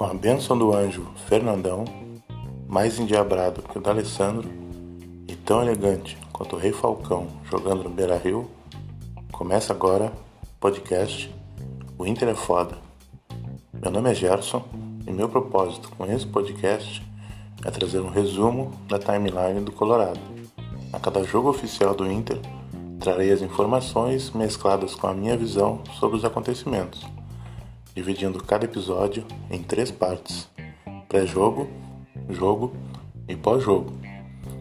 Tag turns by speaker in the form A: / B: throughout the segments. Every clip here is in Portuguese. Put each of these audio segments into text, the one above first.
A: Com a bênção do anjo Fernandão, mais endiabrado que o D'Alessandro e tão elegante quanto o Rei Falcão jogando no Beira Rio, começa agora o podcast O Inter é Foda. Meu nome é Gerson e meu propósito com esse podcast é trazer um resumo da timeline do Colorado. A cada jogo oficial do Inter, trarei as informações mescladas com a minha visão sobre os acontecimentos dividindo cada episódio em três partes: pré-jogo, jogo e pós-jogo,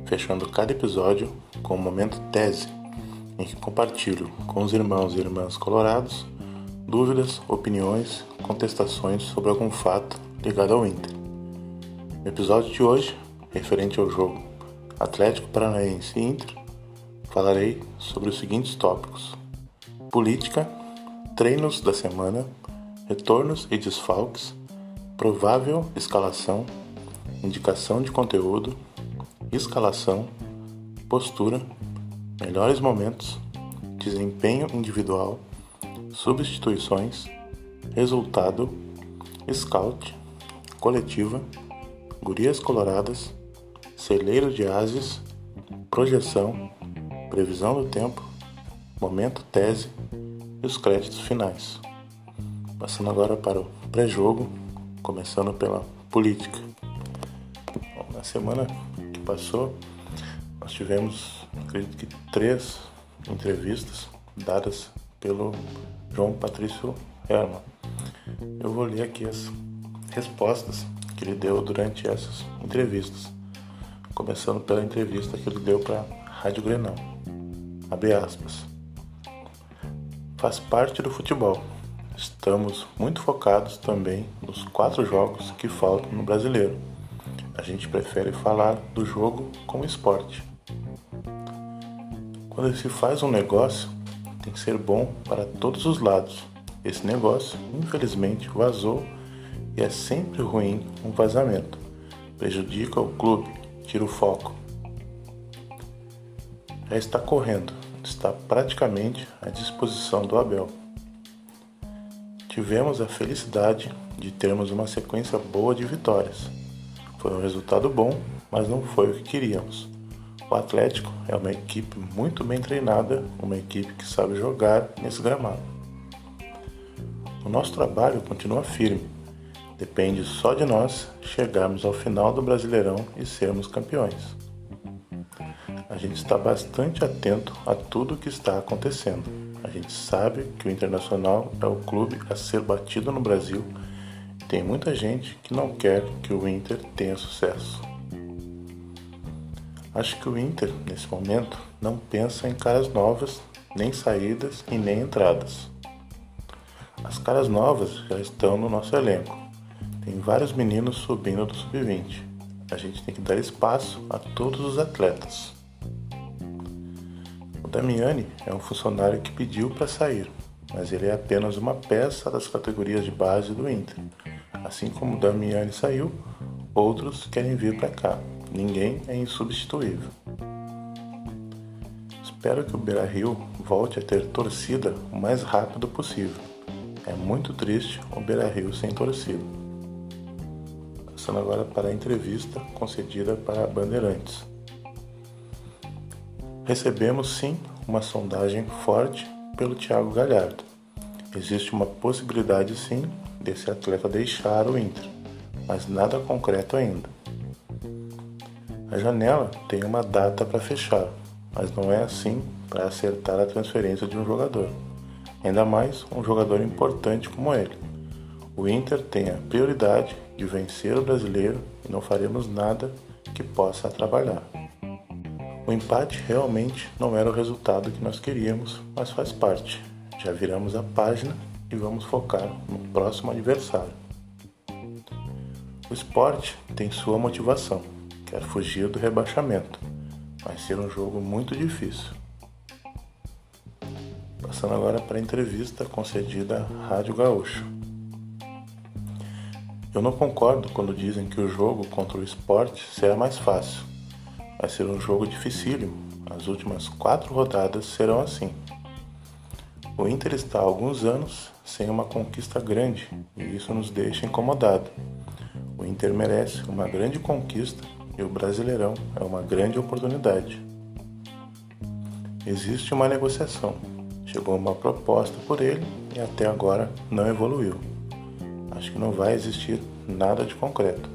A: fechando cada episódio com um momento tese, em que compartilho com os irmãos e irmãs colorados dúvidas, opiniões, contestações sobre algum fato ligado ao Inter. No episódio de hoje, referente ao jogo Atlético Paranaense Inter, falarei sobre os seguintes tópicos: política, treinos da semana retornos e desfalques, provável escalação, indicação de conteúdo, escalação, postura, melhores momentos, desempenho individual, substituições, resultado, scout, coletiva, gurias coloradas, celeiro de ases, projeção, previsão do tempo, momento tese e os créditos finais. Passando agora para o pré-jogo, começando pela política. Bom, na semana que passou, nós tivemos, acredito que, três entrevistas dadas pelo João Patrício Herman. Eu vou ler aqui as respostas que ele deu durante essas entrevistas, começando pela entrevista que ele deu para a Rádio Grenal. Abre aspas. Faz parte do futebol Estamos muito focados também nos quatro jogos que faltam no brasileiro. A gente prefere falar do jogo como esporte. Quando se faz um negócio, tem que ser bom para todos os lados. Esse negócio, infelizmente, vazou e é sempre ruim um vazamento. Prejudica o clube, tira o foco. Já está correndo, está praticamente à disposição do Abel. Tivemos a felicidade de termos uma sequência boa de vitórias. Foi um resultado bom, mas não foi o que queríamos. O Atlético é uma equipe muito bem treinada, uma equipe que sabe jogar nesse gramado. O nosso trabalho continua firme. Depende só de nós chegarmos ao final do Brasileirão e sermos campeões. A gente está bastante atento a tudo o que está acontecendo. A gente sabe que o Internacional é o clube a ser batido no Brasil e tem muita gente que não quer que o Inter tenha sucesso. Acho que o Inter, nesse momento, não pensa em caras novas, nem saídas e nem entradas. As caras novas já estão no nosso elenco. Tem vários meninos subindo do sub-20. A gente tem que dar espaço a todos os atletas. Damiani é um funcionário que pediu para sair, mas ele é apenas uma peça das categorias de base do Inter. Assim como Damiani saiu, outros querem vir para cá. Ninguém é insubstituível. Espero que o Beira Rio volte a ter torcida o mais rápido possível. É muito triste o Beira Rio sem torcida. Passando agora para a entrevista concedida para Bandeirantes. Recebemos sim uma sondagem forte pelo Thiago Galhardo. Existe uma possibilidade sim desse atleta deixar o Inter, mas nada concreto ainda. A janela tem uma data para fechar, mas não é assim para acertar a transferência de um jogador, ainda mais um jogador importante como ele. O Inter tem a prioridade de vencer o brasileiro e não faremos nada que possa atrapalhar. O empate realmente não era o resultado que nós queríamos, mas faz parte. Já viramos a página e vamos focar no próximo adversário. O esporte tem sua motivação, quer fugir do rebaixamento. Vai ser um jogo muito difícil. Passando agora para a entrevista concedida à Rádio Gaúcho. Eu não concordo quando dizem que o jogo contra o esporte será mais fácil. Vai ser um jogo dificílimo. As últimas quatro rodadas serão assim. O Inter está há alguns anos sem uma conquista grande e isso nos deixa incomodado. O Inter merece uma grande conquista e o Brasileirão é uma grande oportunidade. Existe uma negociação. Chegou uma proposta por ele e até agora não evoluiu. Acho que não vai existir nada de concreto.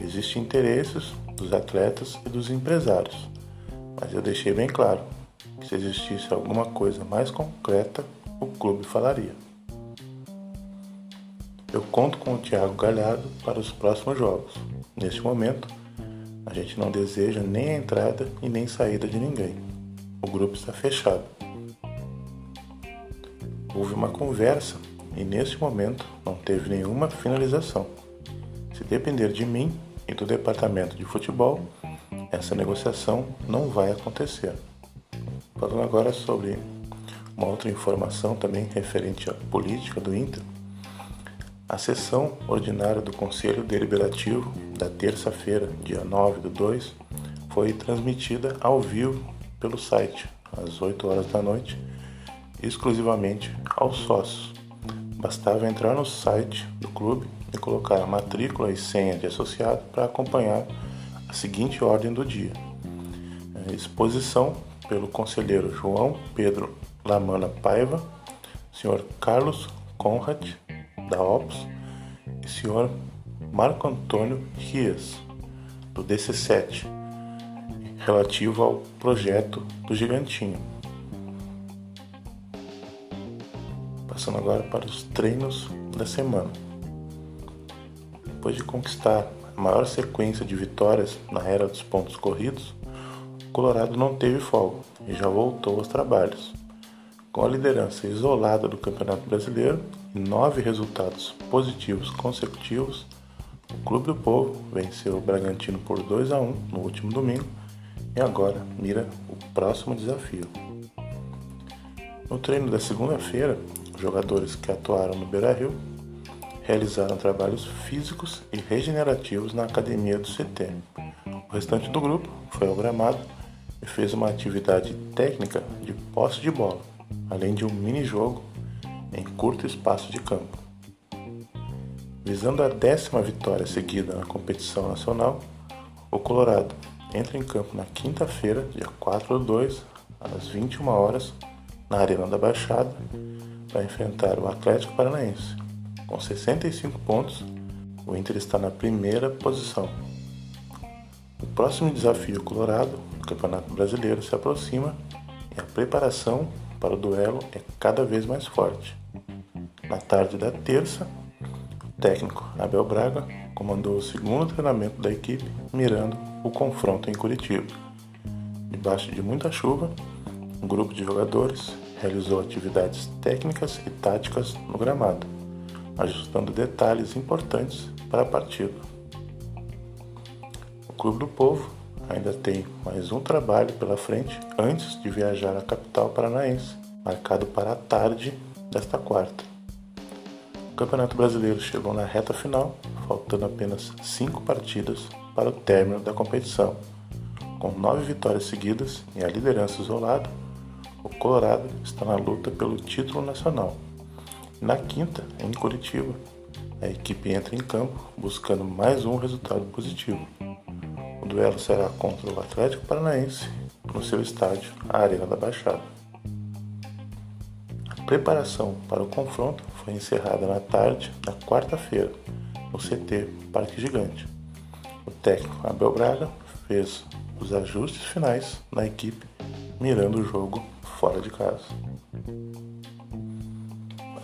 A: Existem interesses dos atletas e dos empresários, mas eu deixei bem claro que se existisse alguma coisa mais concreta, o clube falaria. Eu conto com o Thiago Galhardo para os próximos jogos. Neste momento, a gente não deseja nem a entrada e nem saída de ninguém. O grupo está fechado. Houve uma conversa e neste momento não teve nenhuma finalização. Se depender de mim e do departamento de futebol, essa negociação não vai acontecer. Falando agora sobre uma outra informação também referente à política do Inter, a sessão ordinária do Conselho Deliberativo da terça-feira, dia 9 do 2, foi transmitida ao vivo pelo site, às 8 horas da noite, exclusivamente aos sócios. Bastava entrar no site do clube e colocar a matrícula e senha de associado para acompanhar a seguinte ordem do dia. Exposição pelo conselheiro João Pedro Lamana Paiva, senhor Carlos Conrad, da OPS, e senhor Marco Antônio Rias, do DC7, relativo ao projeto do Gigantinho. Passando agora para os treinos da semana. Depois de conquistar a maior sequência de vitórias na era dos pontos corridos, Colorado não teve folga e já voltou aos trabalhos. Com a liderança isolada do Campeonato Brasileiro e nove resultados positivos consecutivos, o Clube do Povo venceu o Bragantino por 2 a 1 no último domingo e agora mira o próximo desafio. No treino da segunda-feira, jogadores que atuaram no Beira-Rio realizaram trabalhos físicos e regenerativos na academia do CT. O restante do grupo foi ao gramado e fez uma atividade técnica de posse de bola, além de um mini-jogo em curto espaço de campo. Visando a décima vitória seguida na competição nacional, o Colorado entra em campo na quinta-feira, dia 4 de 2, às 21 horas, na Arena da Baixada, para enfrentar o Atlético Paranaense. Com 65 pontos, o Inter está na primeira posição. O próximo desafio colorado o Campeonato Brasileiro se aproxima e a preparação para o duelo é cada vez mais forte. Na tarde da terça, o técnico Abel Braga comandou o segundo treinamento da equipe, mirando o confronto em Curitiba. Debaixo de muita chuva, um grupo de jogadores realizou atividades técnicas e táticas no gramado, ajustando detalhes importantes para a partida. O Clube do Povo ainda tem mais um trabalho pela frente antes de viajar à capital paranaense, marcado para a tarde desta quarta. O Campeonato Brasileiro chegou na reta final, faltando apenas cinco partidas para o término da competição. Com nove vitórias seguidas e a liderança isolada, o Colorado está na luta pelo título nacional. Na quinta, em Curitiba, a equipe entra em campo buscando mais um resultado positivo. O duelo será contra o Atlético Paranaense no seu estádio, a Arena da Baixada. A preparação para o confronto foi encerrada na tarde da quarta-feira, no CT Parque Gigante. O técnico Abel Braga fez os ajustes finais na equipe, mirando o jogo fora de casa.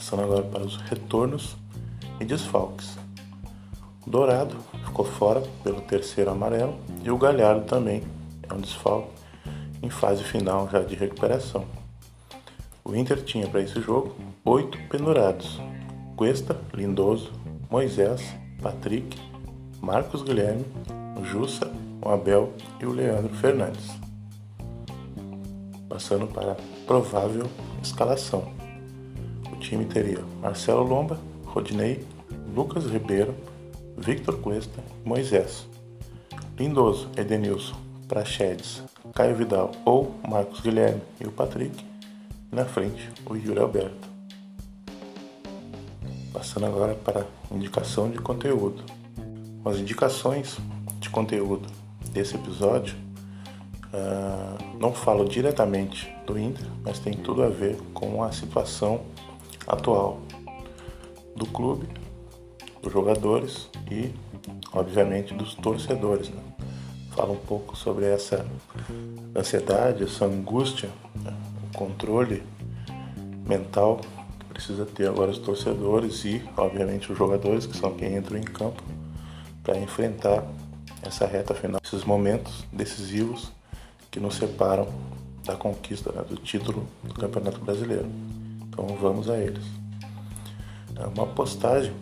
A: Passando agora para os retornos e desfalques. Dourado ficou fora pelo terceiro amarelo e o Galhardo também é um desfalque em fase final já de recuperação. O Inter tinha para esse jogo oito pendurados: Cuesta, Lindoso, Moisés, Patrick, Marcos Guilherme, o Jussa, o Abel e o Leandro Fernandes. Passando para a provável escalação. Time teria Marcelo Lomba, Rodinei, Lucas Ribeiro, Victor Cuesta Moisés. Lindoso, Edenilson, Prachedes, Caio Vidal ou Marcos Guilherme e o Patrick. Na frente, o Yuri Alberto. Passando agora para indicação de conteúdo. As indicações de conteúdo desse episódio uh, não falam diretamente do Inter, mas tem tudo a ver com a situação atual do clube, dos jogadores e, obviamente, dos torcedores. Né? Fala um pouco sobre essa ansiedade, essa angústia, né? o controle mental que precisa ter agora os torcedores e, obviamente, os jogadores, que são quem entram em campo para enfrentar essa reta final, esses momentos decisivos que nos separam da conquista né, do título do Campeonato Brasileiro. Então vamos a eles. É uma postagem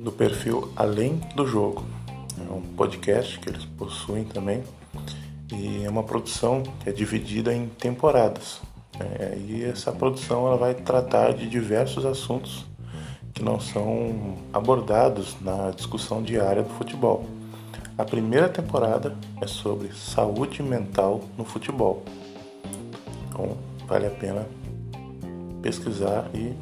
A: do perfil Além do Jogo. É um podcast que eles possuem também e é uma produção que é dividida em temporadas. É, e essa produção ela vai tratar de diversos assuntos que não são abordados na discussão diária do futebol. A primeira temporada é sobre saúde mental no futebol. Então, vale a pena pesquisar e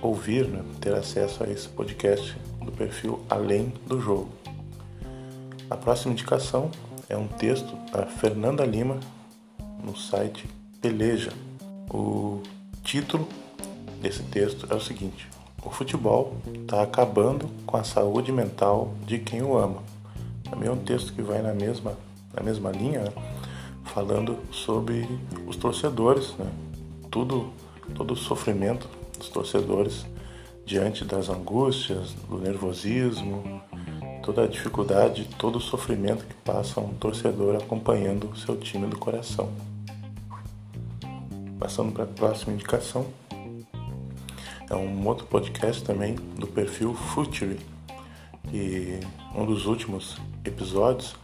A: ouvir, né, ter acesso a esse podcast do perfil Além do Jogo. A próxima indicação é um texto da Fernanda Lima no site Peleja. O título desse texto é o seguinte: O futebol está acabando com a saúde mental de quem o ama. Também é um texto que vai na mesma, na mesma linha, né? falando sobre os torcedores, né? tudo, todo o sofrimento dos torcedores diante das angústias, do nervosismo, toda a dificuldade, todo o sofrimento que passa um torcedor acompanhando o seu time do coração. Passando para a próxima indicação, é um outro podcast também do perfil Futuri, que um dos últimos episódios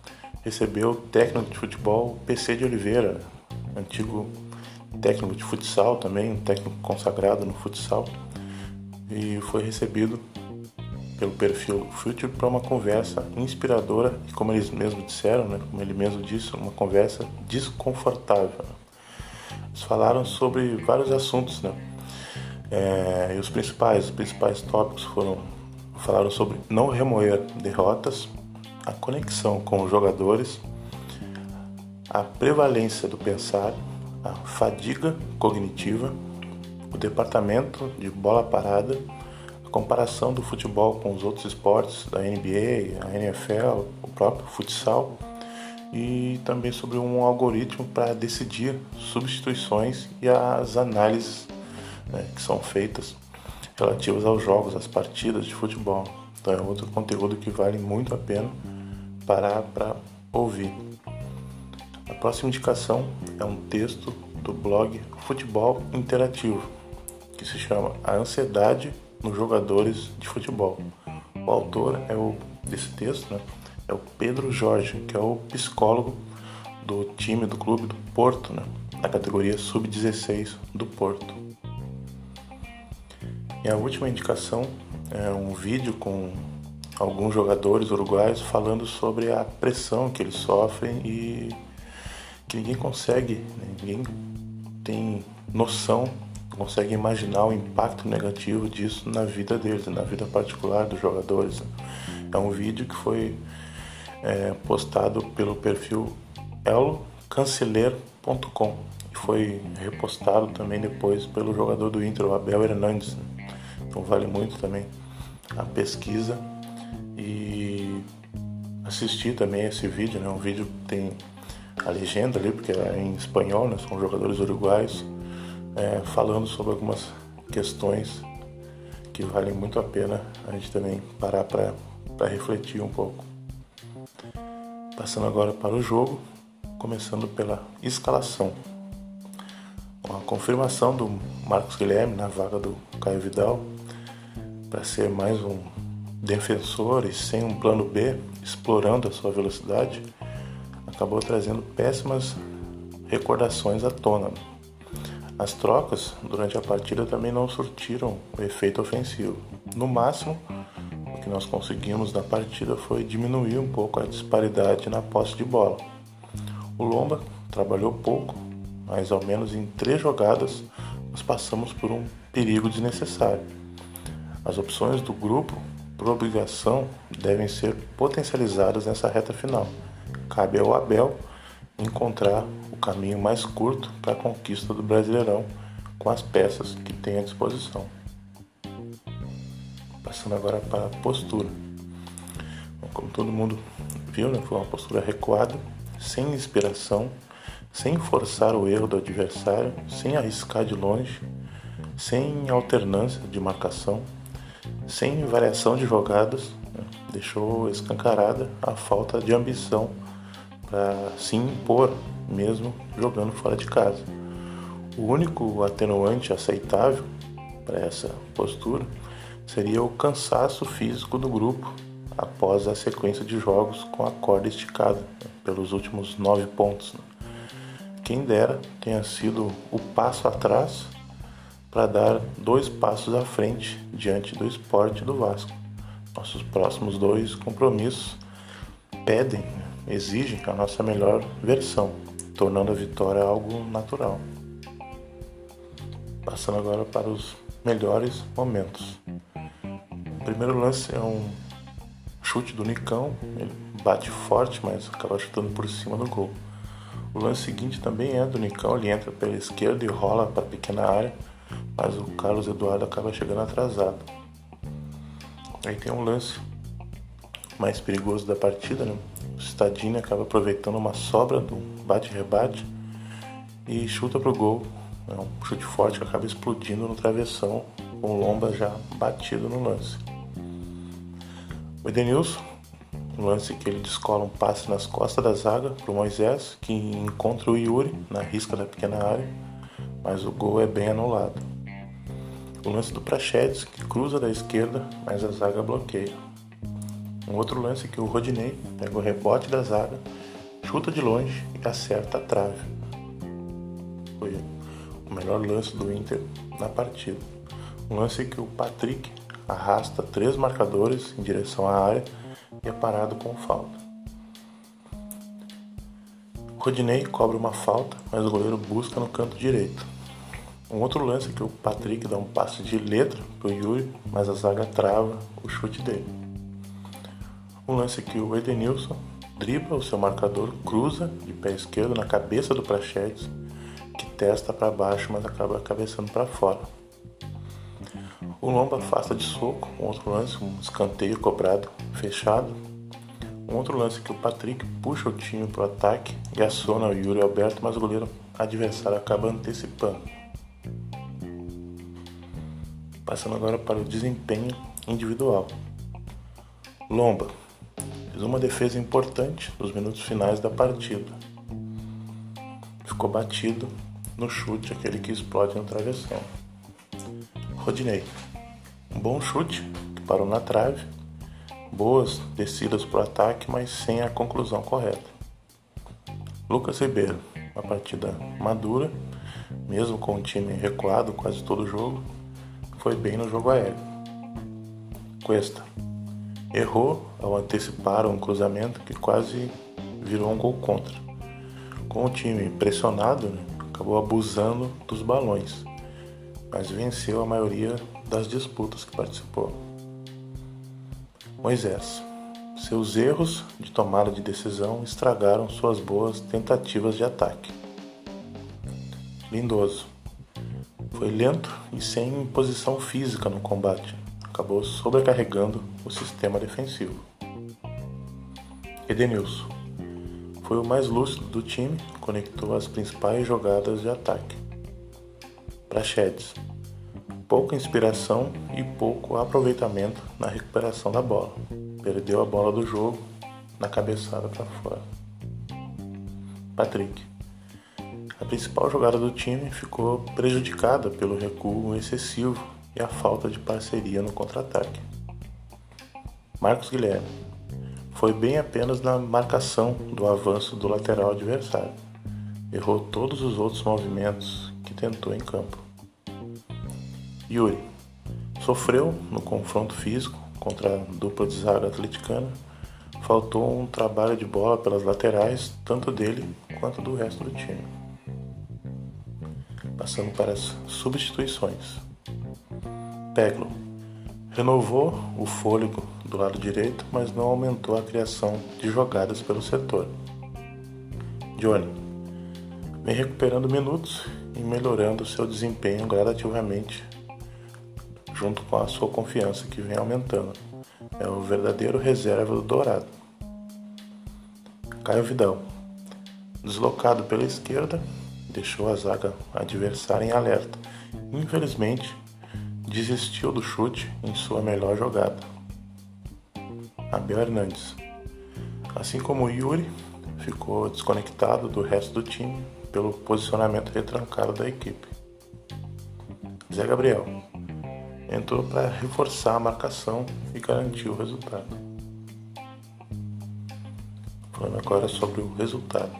A: recebeu o técnico de futebol PC de Oliveira, antigo técnico de futsal também, um técnico consagrado no futsal, e foi recebido pelo perfil Future para uma conversa inspiradora e, como eles mesmos disseram, né, como ele mesmo disse, uma conversa desconfortável. Eles falaram sobre vários assuntos, né? É, e os principais, os principais tópicos foram falaram sobre não remoer derrotas, a conexão com os jogadores, a prevalência do pensar, a fadiga cognitiva, o departamento de bola parada, a comparação do futebol com os outros esportes, da NBA, a NFL, o próprio futsal, e também sobre um algoritmo para decidir substituições e as análises né, que são feitas relativas aos jogos, às partidas de futebol. Então é outro conteúdo que vale muito a pena parar para ouvir. A próxima indicação é um texto do blog Futebol Interativo, que se chama A Ansiedade nos Jogadores de Futebol. O autor é o desse texto, né? É o Pedro Jorge, que é o psicólogo do time do clube do Porto, né? Na categoria sub-16 do Porto. E a última indicação é um vídeo com alguns jogadores uruguaios falando sobre a pressão que eles sofrem e que ninguém consegue, né? ninguém tem noção consegue imaginar o impacto negativo disso na vida deles, na vida particular dos jogadores. É um vídeo que foi é, postado pelo perfil elcanceler.com e foi repostado também depois pelo jogador do Inter, o Abel Hernandes. Então vale muito também a pesquisa e assistir também esse vídeo, né? Um vídeo que tem a legenda ali, porque é em espanhol, né? São jogadores uruguaios é, falando sobre algumas questões que valem muito a pena a gente também parar para refletir um pouco. Passando agora para o jogo, começando pela escalação. A confirmação do Marcos Guilherme na vaga do Caio Vidal para ser mais um defensor e sem um plano B, explorando a sua velocidade, acabou trazendo péssimas recordações à tona. As trocas durante a partida também não surtiram o efeito ofensivo. No máximo, o que nós conseguimos na partida foi diminuir um pouco a disparidade na posse de bola. O Lomba trabalhou pouco, mas ao menos em três jogadas nós passamos por um perigo desnecessário. As opções do grupo, por obrigação, devem ser potencializadas nessa reta final. Cabe ao Abel encontrar o caminho mais curto para a conquista do Brasileirão com as peças que tem à disposição. Passando agora para a postura. Como todo mundo viu, né, foi uma postura recuada, sem inspiração, sem forçar o erro do adversário, sem arriscar de longe, sem alternância de marcação, sem variação de jogadas, né, deixou escancarada a falta de ambição para se impor mesmo jogando fora de casa. O único atenuante aceitável para essa postura seria o cansaço físico do grupo após a sequência de jogos com a corda esticada né, pelos últimos nove pontos. Né. Quem dera tenha sido o passo atrás para dar dois passos à frente diante do esporte do Vasco. Nossos próximos dois compromissos pedem, exigem a nossa melhor versão, tornando a vitória algo natural. Passando agora para os melhores momentos. O primeiro lance é um chute do Nicão, ele bate forte, mas acaba chutando por cima do gol. O lance seguinte também é do Nicão, ele entra pela esquerda e rola para a pequena área, mas o Carlos Eduardo acaba chegando atrasado. Aí tem um lance mais perigoso da partida, né? O Stadini acaba aproveitando uma sobra do bate-rebate e chuta pro gol. É um chute forte que acaba explodindo no travessão, com o Lomba já batido no lance. O Edenilson, um lance que ele descola um passe nas costas da zaga para o Moisés, que encontra o Yuri na risca da pequena área, mas o gol é bem anulado. O lance do Prachedes, que cruza da esquerda, mas a zaga bloqueia. Um outro lance que o Rodinei pega o rebote da zaga, chuta de longe e acerta a trave. Foi o melhor lance do Inter na partida. Um lance que o Patrick arrasta três marcadores em direção à área e é parado com falta. Rodinei cobra uma falta, mas o goleiro busca no canto direito. Um outro lance que o Patrick dá um passe de letra pro Yuri, mas a zaga trava o chute dele. Um lance que o Edenilson dribla o seu marcador, cruza de pé esquerdo na cabeça do Prachetes, que testa para baixo, mas acaba cabeçando para fora. O Lomba afasta de soco, um outro lance, um escanteio cobrado, fechado. Um outro lance que o Patrick puxa o time para o ataque e aciona o Yuri Alberto, mas o goleiro adversário acaba antecipando. Passando agora para o desempenho individual. Lomba fez uma defesa importante nos minutos finais da partida. Ficou batido no chute, aquele que explode no travessão. Rodinei um bom chute, que parou na trave. Boas descidas para o ataque, mas sem a conclusão correta. Lucas Ribeiro, uma partida madura, mesmo com o time recuado quase todo o jogo, foi bem no jogo aéreo. Cuesta errou ao antecipar um cruzamento que quase virou um gol contra. Com o time pressionado, né, acabou abusando dos balões, mas venceu a maioria das disputas que participou. Moisés. Seus erros de tomada de decisão estragaram suas boas tentativas de ataque. Lindoso. Foi lento e sem posição física no combate. Acabou sobrecarregando o sistema defensivo. Edenilson. Foi o mais lúcido do time, conectou as principais jogadas de ataque. Prachedes pouca inspiração e pouco aproveitamento na recuperação da bola. Perdeu a bola do jogo na cabeçada para fora. Patrick. A principal jogada do time ficou prejudicada pelo recuo excessivo e a falta de parceria no contra-ataque. Marcos Guilherme. Foi bem apenas na marcação do avanço do lateral adversário. Errou todos os outros movimentos que tentou em campo. Yuri sofreu no confronto físico contra a dupla de zaga atleticana. Faltou um trabalho de bola pelas laterais, tanto dele quanto do resto do time. Passando para as substituições. Peglo Renovou o fôlego do lado direito, mas não aumentou a criação de jogadas pelo setor. Johnny vem recuperando minutos e melhorando seu desempenho gradativamente, junto com a sua confiança que vem aumentando. É o verdadeiro reserva do Dourado. Caio Vidal, deslocado pela esquerda, deixou a zaga adversária em alerta. Infelizmente, desistiu do chute em sua melhor jogada. Abel Hernandes. Assim como Yuri, ficou desconectado do resto do time pelo posicionamento retrancado da equipe. Zé Gabriel entrou para reforçar a marcação e garantir o resultado. Falando agora sobre o resultado.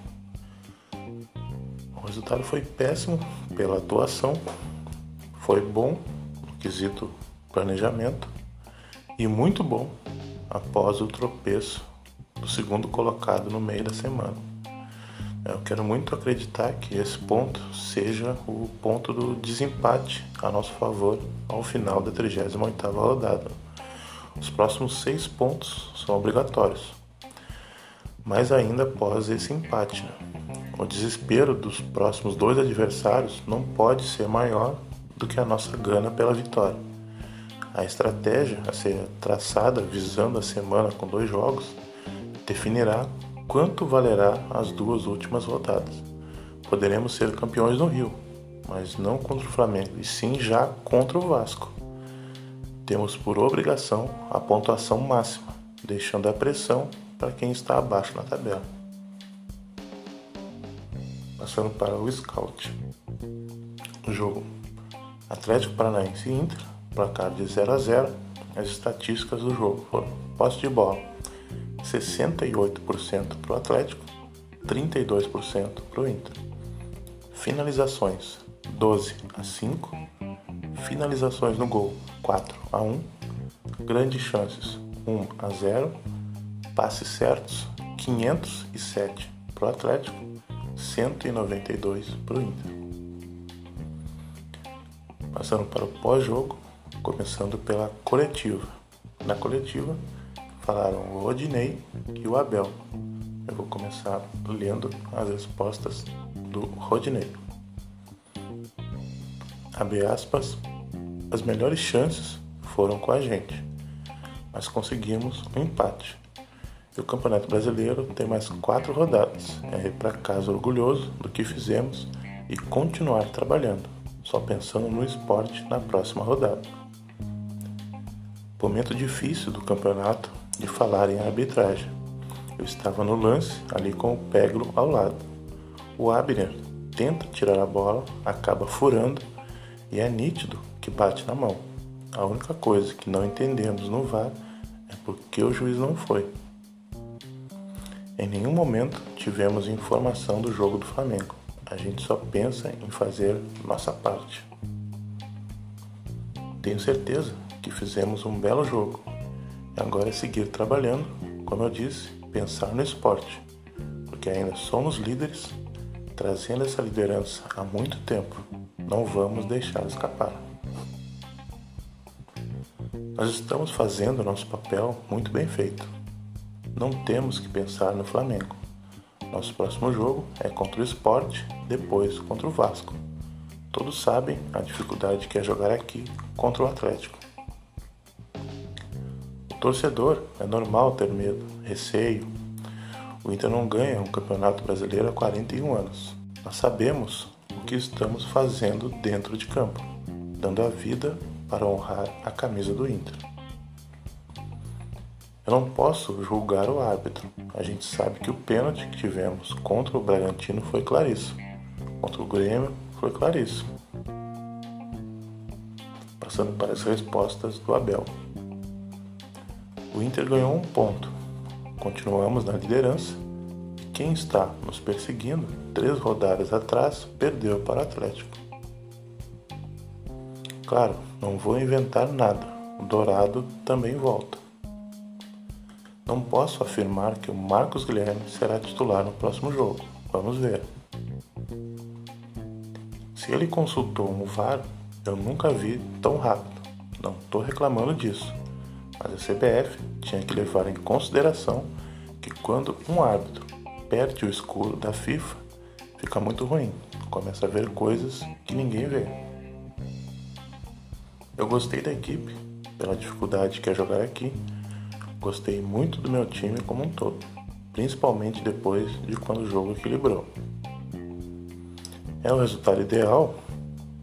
A: O resultado foi péssimo pela atuação, foi bom quesito planejamento e muito bom após o tropeço do segundo colocado no meio da semana. Eu quero muito acreditar que esse ponto seja o ponto do desempate a nosso favor ao final da 38ª rodada. Os próximos seis pontos são obrigatórios, mas ainda após esse empate. Né? O desespero dos próximos dois adversários não pode ser maior do que a nossa gana pela vitória. A estratégia a ser traçada visando a semana com dois jogos definirá quanto valerá as duas últimas rodadas. Poderemos ser campeões no Rio, mas não contra o Flamengo, e sim já contra o Vasco. Temos por obrigação a pontuação máxima, deixando a pressão para quem está abaixo na tabela. Passando para o scout. O jogo Atlético Paranaense e Inter, placar de 0 a 0. As estatísticas do jogo foram posse de bola 68% para o Atlético, 32% para o Inter. Finalizações 12 a 5, finalizações no gol 4 a 1, grandes chances 1 a 0, passes certos 507 para o Atlético, 192 para o Inter. Passando para o pós-jogo, começando pela coletiva. Na coletiva falaram o Rodinei e o Abel. Eu vou começar lendo as respostas do Rodinei. Abre aspas, as melhores chances foram com a gente, mas conseguimos um empate. E o Campeonato Brasileiro tem mais quatro rodadas. É ir para casa orgulhoso do que fizemos e continuar trabalhando só pensando no esporte na próxima rodada. Momento difícil do campeonato de falar em arbitragem. Eu estava no lance, ali com o Peglo ao lado. O Abner tenta tirar a bola, acaba furando e é nítido que bate na mão. A única coisa que não entendemos no VAR é porque o juiz não foi. Em nenhum momento tivemos informação do jogo do Flamengo. A gente só pensa em fazer nossa parte. Tenho certeza que fizemos um belo jogo. Agora é seguir trabalhando, como eu disse, pensar no esporte, porque ainda somos líderes, trazendo essa liderança há muito tempo. Não vamos deixar escapar. Nós estamos fazendo nosso papel muito bem feito. Não temos que pensar no Flamengo. Nosso próximo jogo é contra o Sport, depois contra o Vasco. Todos sabem a dificuldade que é jogar aqui contra o Atlético. O torcedor é normal ter medo, receio. O Inter não ganha um campeonato brasileiro há 41 anos. Nós sabemos o que estamos fazendo dentro de campo, dando a vida para honrar a camisa do Inter. Eu não posso julgar o árbitro. A gente sabe que o pênalti que tivemos contra o Bragantino foi claríssimo. Contra o Grêmio foi claríssimo. Passando para as respostas do Abel. O Inter ganhou um ponto. Continuamos na liderança. Quem está nos perseguindo, três rodadas atrás, perdeu para o Atlético. Claro, não vou inventar nada. O Dourado também volta. Não posso afirmar que o Marcos Guilherme será titular no próximo jogo. Vamos ver. Se ele consultou um VAR, eu nunca vi tão rápido. não estou reclamando disso, mas a CBF tinha que levar em consideração que quando um árbitro perde o escuro da FIFA, fica muito ruim, começa a ver coisas que ninguém vê. Eu gostei da equipe, pela dificuldade que é jogar aqui, gostei muito do meu time como um todo, principalmente depois de quando o jogo equilibrou. É o resultado ideal?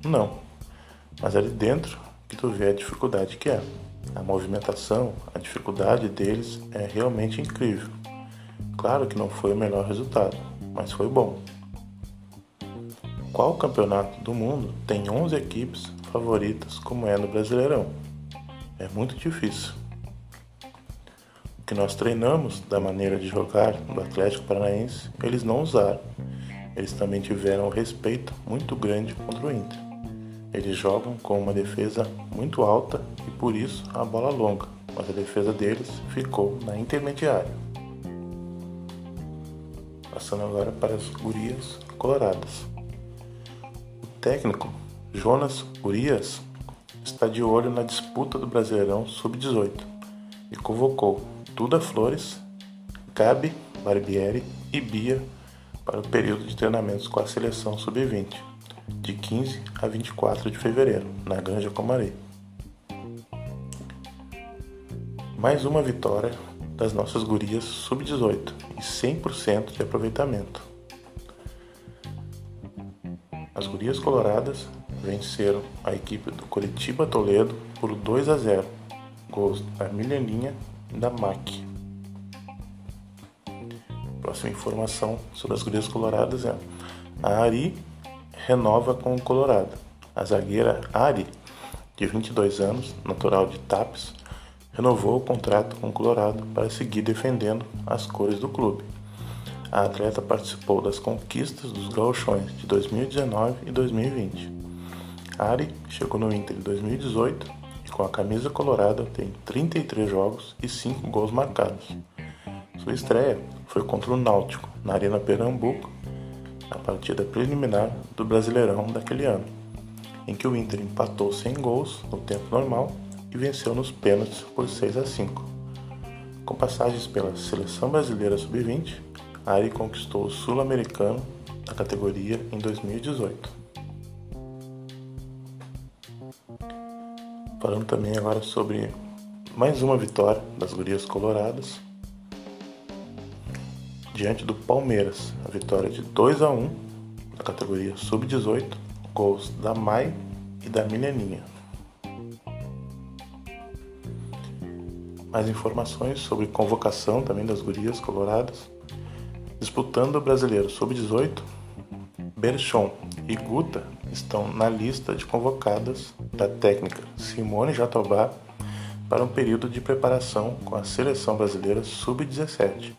A: Não, mas ali dentro que tu vê a dificuldade que é. A movimentação, a dificuldade deles é realmente incrível. Claro que não foi o melhor resultado, mas foi bom. Qual campeonato do mundo tem 11 equipes favoritas como é no Brasileirão? É muito difícil. Que nós treinamos da maneira de jogar do Atlético Paranaense, eles não usaram. Eles também tiveram um respeito muito grande contra o Inter. Eles jogam com uma defesa muito alta e por isso a bola longa, mas a defesa deles ficou na intermediária. Passando agora para as Urias Coloradas. O técnico Jonas Urias está de olho na disputa do Brasileirão Sub-18 e convocou Duda Flores, Gabi Barbieri e Bia para o período de treinamentos com a seleção Sub-20 de 15 a 24 de fevereiro, na Granja Comaré. Mais uma vitória das nossas gurias sub-18 e 100% de aproveitamento. As gurias coloradas venceram a equipe do Curitiba Toledo por 2 a 0, gols da Mileninha da MAC. Próxima informação sobre as gurias coloradas é a Ari renova com o Colorado. A zagueira Ari, de 22 anos, natural de Tapes, renovou o contrato com o Colorado para seguir defendendo as cores do clube. A atleta participou das conquistas dos gauchões de 2019 e 2020. Ari chegou no Inter em 2018 e com a camisa colorada tem 33 jogos e 5 gols marcados. Sua estreia foi contra o Náutico, na Arena Pernambuco, a partida preliminar do Brasileirão daquele ano, em que o Inter empatou sem gols no tempo normal e venceu nos pênaltis por 6 a 5. Com passagens pela Seleção Brasileira Sub-20, Ari conquistou o Sul-Americano da categoria em 2018. Falando também agora sobre mais uma vitória das Gurias Coloradas diante do Palmeiras, a vitória de 2 a 1 na categoria sub-18, gols da Mai e da Mineninha. Mais informações sobre convocação também das gurias coloradas. Disputando o brasileiro sub-18, Berchon e Guta estão na lista de convocadas da técnica Simone Jatobá para um período de preparação com a seleção brasileira sub-17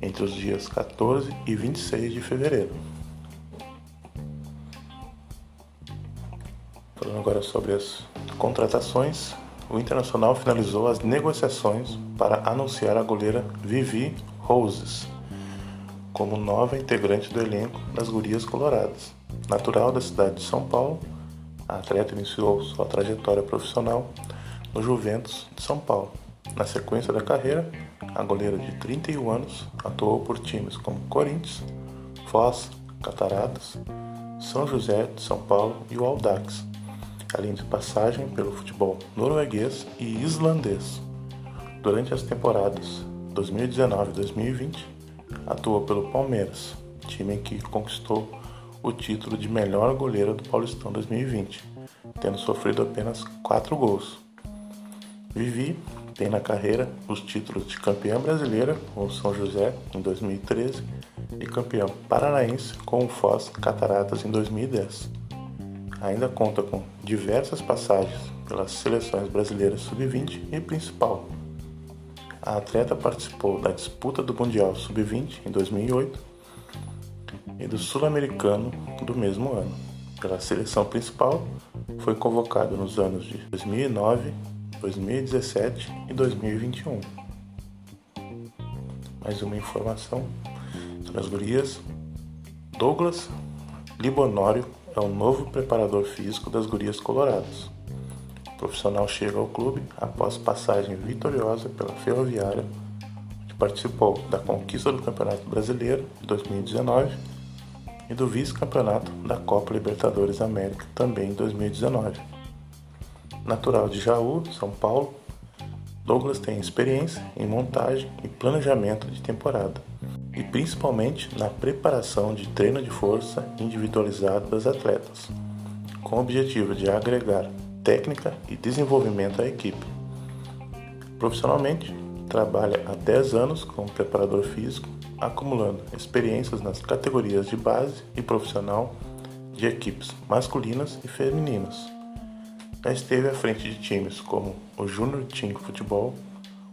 A: entre os dias 14 e 26 de fevereiro. Falando agora sobre as contratações, o Internacional finalizou as negociações para anunciar a goleira Vivi Roses como nova integrante do elenco das Gurias Coloradas. Natural da cidade de São Paulo, a atleta iniciou sua trajetória profissional no Juventus de São Paulo. Na sequência da carreira, a goleira de 31 anos atuou por times como Corinthians, Foz, Cataratas, São José de São Paulo e o Audax, além de passagem pelo futebol norueguês e islandês. Durante as temporadas 2019 e 2020, atuou pelo Palmeiras, time em que conquistou o título de melhor goleira do Paulistão 2020, tendo sofrido apenas 4 gols. Vivi tem na carreira os títulos de campeã brasileira com o São José em 2013 e campeão paranaense com o Foz Cataratas em 2010. Ainda conta com diversas passagens pelas seleções brasileiras sub-20 e principal. A atleta participou da disputa do Mundial Sub-20 em 2008 e do Sul-Americano do mesmo ano. Pela seleção principal, foi convocada nos anos de 2009 2017 e 2021. Mais uma informação sobre as gurias. Douglas Libonório é o novo preparador físico das gurias coloradas. profissional chega ao clube após passagem vitoriosa pela Ferroviária, onde participou da conquista do Campeonato Brasileiro de 2019 e do vice-campeonato da Copa Libertadores América também em 2019. Natural de Jaú, São Paulo, Douglas tem experiência em montagem e planejamento de temporada e principalmente na preparação de treino de força individualizado das atletas, com o objetivo de agregar técnica e desenvolvimento à equipe. Profissionalmente, trabalha há 10 anos como preparador físico, acumulando experiências nas categorias de base e profissional de equipes masculinas e femininas. Já esteve à frente de times como o Júnior Team Futebol,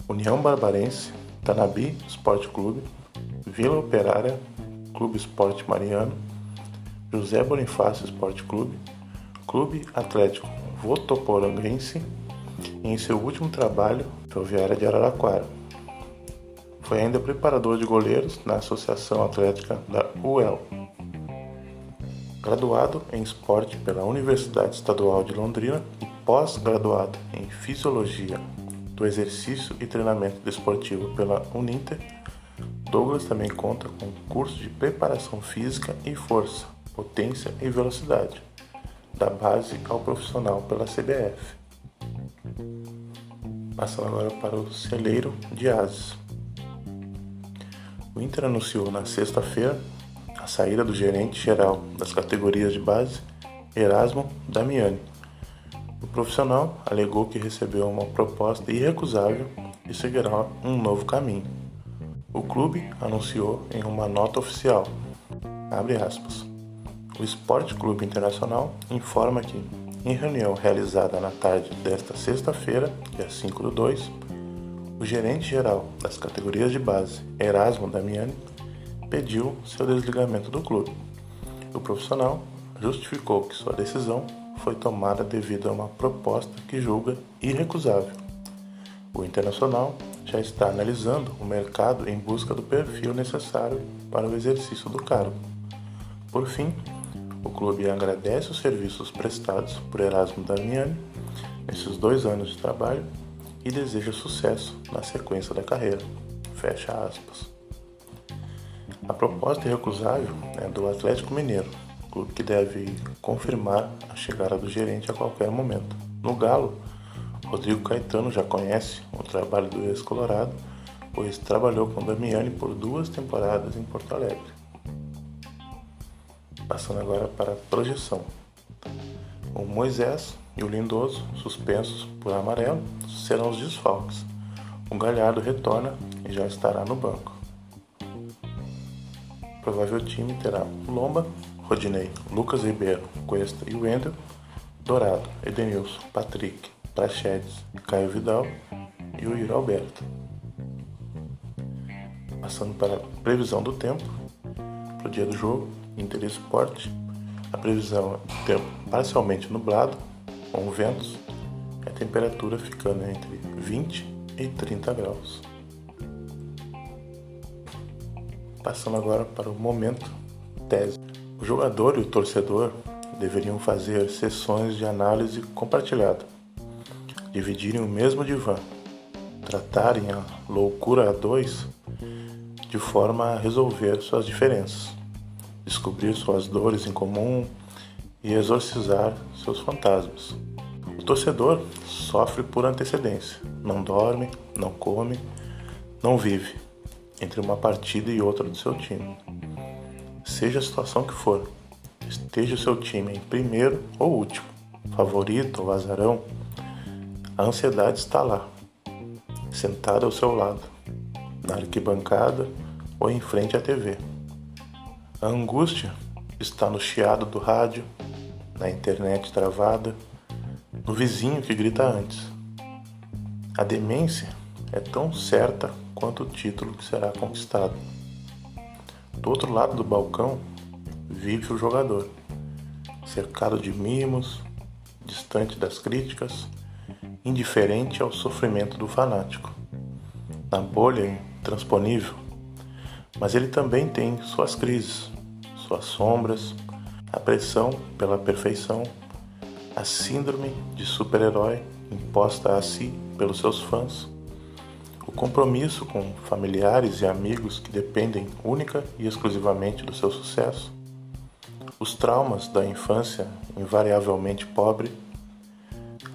A: União Barbarense, Tanabi Esporte Clube, Vila Operária, Clube Esporte Mariano, José Bonifácio Esporte Clube, Clube Atlético Votoporanguense e em seu último trabalho, Ferroviária de Araraquara. Foi ainda preparador de goleiros na Associação Atlética da UEL. Graduado em esporte pela Universidade Estadual de Londrina e pós-graduado em Fisiologia do Exercício e Treinamento Desportivo pela Uninter, Douglas também conta com curso de preparação física e força, potência e velocidade, da base ao profissional pela CBF. Passando agora para o celeiro de Ases. O Inter anunciou na sexta-feira a saída do gerente geral das categorias de base, Erasmo Damiani. O profissional alegou que recebeu uma proposta irrecusável e seguirá um novo caminho. O clube anunciou em uma nota oficial, aspas, o Esporte Clube Internacional informa que, em reunião realizada na tarde desta sexta-feira, dia 5 do 2, o gerente-geral das categorias de base, Erasmo Damiani, pediu seu desligamento do clube. O profissional justificou que sua decisão foi tomada devido a uma proposta que julga irrecusável. O Internacional já está analisando o mercado em busca do perfil necessário para o exercício do cargo. Por fim, o clube agradece os serviços prestados por Erasmo Damiani nesses dois anos de trabalho e deseja sucesso na sequência da carreira. Fecha aspas. A proposta irrecusável é do Atlético Mineiro, clube que deve confirmar a chegada do gerente a qualquer momento. No Galo, Rodrigo Caetano já conhece o trabalho do ex-colorado, pois trabalhou com Damiani por duas temporadas em Porto Alegre. Passando agora para a projeção. O Moisés e o Lindoso, suspensos por amarelo, serão os desfalques. O Galhardo retorna e já estará no banco. O provável time terá Lomba, Rodinei, Lucas Ribeiro, Cuesta e Wendel, Dourado, Edenilson, Patrick, Prachedes, Caio Vidal e o Iro Alberto. Passando para a previsão do tempo, para o dia do jogo, Inter Esporte, a previsão é de tempo parcialmente nublado, com ventos, e a temperatura ficando entre 20 e 30 graus. Passando agora para o momento tese. O jogador e o torcedor deveriam fazer sessões de análise compartilhada dividirem o mesmo divã, tratarem a loucura a dois de forma a resolver suas diferenças, descobrir suas dores em comum e exorcizar seus fantasmas. O torcedor sofre por antecedência, não dorme, não come, não vive entre uma partida e outra do seu time. Seja a situação que for, esteja o seu time em primeiro ou último, favorito ou azarão, a ansiedade está lá, sentada ao seu lado, na arquibancada ou em frente à TV. A angústia está no chiado do rádio, na internet travada, no vizinho que grita antes. A demência é tão certa quanto o título que será conquistado. Do outro lado do balcão vive o jogador, cercado de mimos, distante das críticas indiferente ao sofrimento do fanático. Na bolha intransponível, mas ele também tem suas crises, suas sombras, a pressão pela perfeição, a síndrome de super-herói imposta a si pelos seus fãs, o compromisso com familiares e amigos que dependem única e exclusivamente do seu sucesso, os traumas da infância invariavelmente pobre,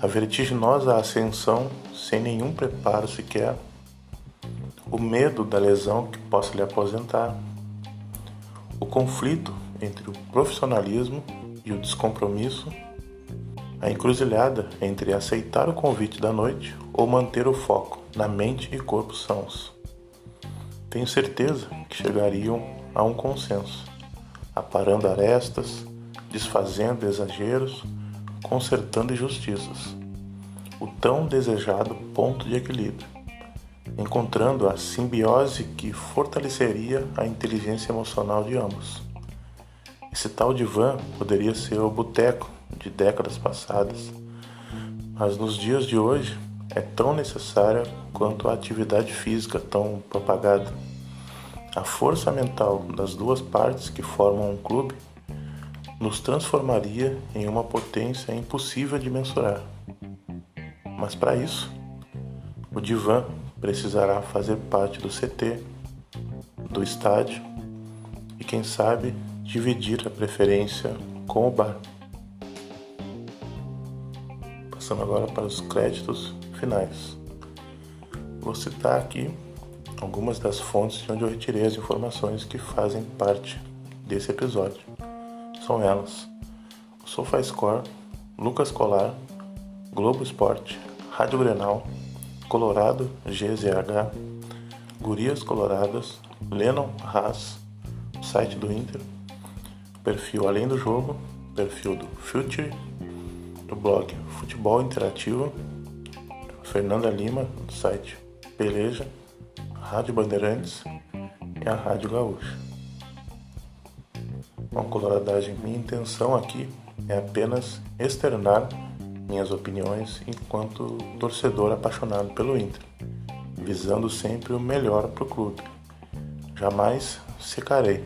A: a vertiginosa ascensão sem nenhum preparo sequer, o medo da lesão que possa lhe aposentar, o conflito entre o profissionalismo e o descompromisso, a encruzilhada entre aceitar o convite da noite ou manter o foco na mente e corpo sãos. Tenho certeza que chegariam a um consenso, aparando arestas, desfazendo exageros, consertando injustiças. O tão desejado ponto de equilíbrio, encontrando a simbiose que fortaleceria a inteligência emocional de ambos. Esse tal divã poderia ser o boteco de décadas passadas, mas nos dias de hoje é tão necessária quanto a atividade física tão propagada. A força mental das duas partes que formam um clube nos transformaria em uma potência impossível de mensurar. Mas para isso, o divã precisará fazer parte do CT, do estádio e, quem sabe, dividir a preferência com o bar. Passando agora para os créditos finais. Vou citar aqui algumas das fontes de onde eu retirei as informações que fazem parte desse episódio. São elas: o SofaScore, Lucas Colar, Globo Esporte, Rádio Grenal, Colorado GZH, Gurias Coloradas, Lennon Haas, site do Inter, perfil Além do Jogo, perfil do Future, do blog Futebol Interativo, Fernanda Lima, do site Peleja, Rádio Bandeirantes e a Rádio Gaúcha. Uma coloradagem, minha intenção aqui é apenas externar minhas opiniões enquanto torcedor apaixonado pelo Inter, visando sempre o melhor para o clube. Jamais secarei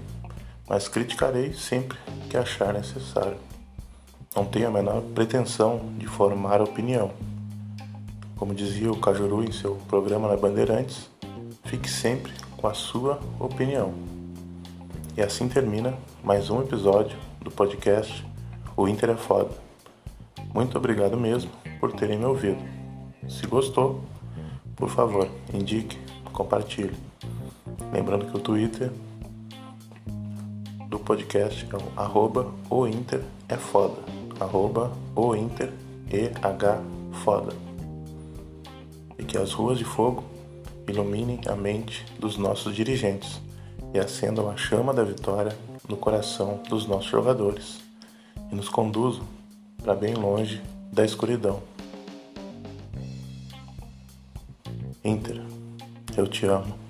A: mas criticarei sempre que achar necessário. Não tenho a menor pretensão de formar opinião. Como dizia o Cajuru em seu programa na Bandeirantes, fique sempre com a sua opinião. E assim termina mais um episódio do podcast O Inter é Foda. Muito obrigado mesmo por terem me ouvido. Se gostou, por favor, indique, compartilhe. Lembrando que o Twitter podcast é o arroba o Inter é foda. Arroba o Inter EH foda. E que as ruas de fogo iluminem a mente dos nossos dirigentes e acendam a chama da vitória no coração dos nossos jogadores e nos conduzam para bem longe da escuridão. Inter, eu te amo.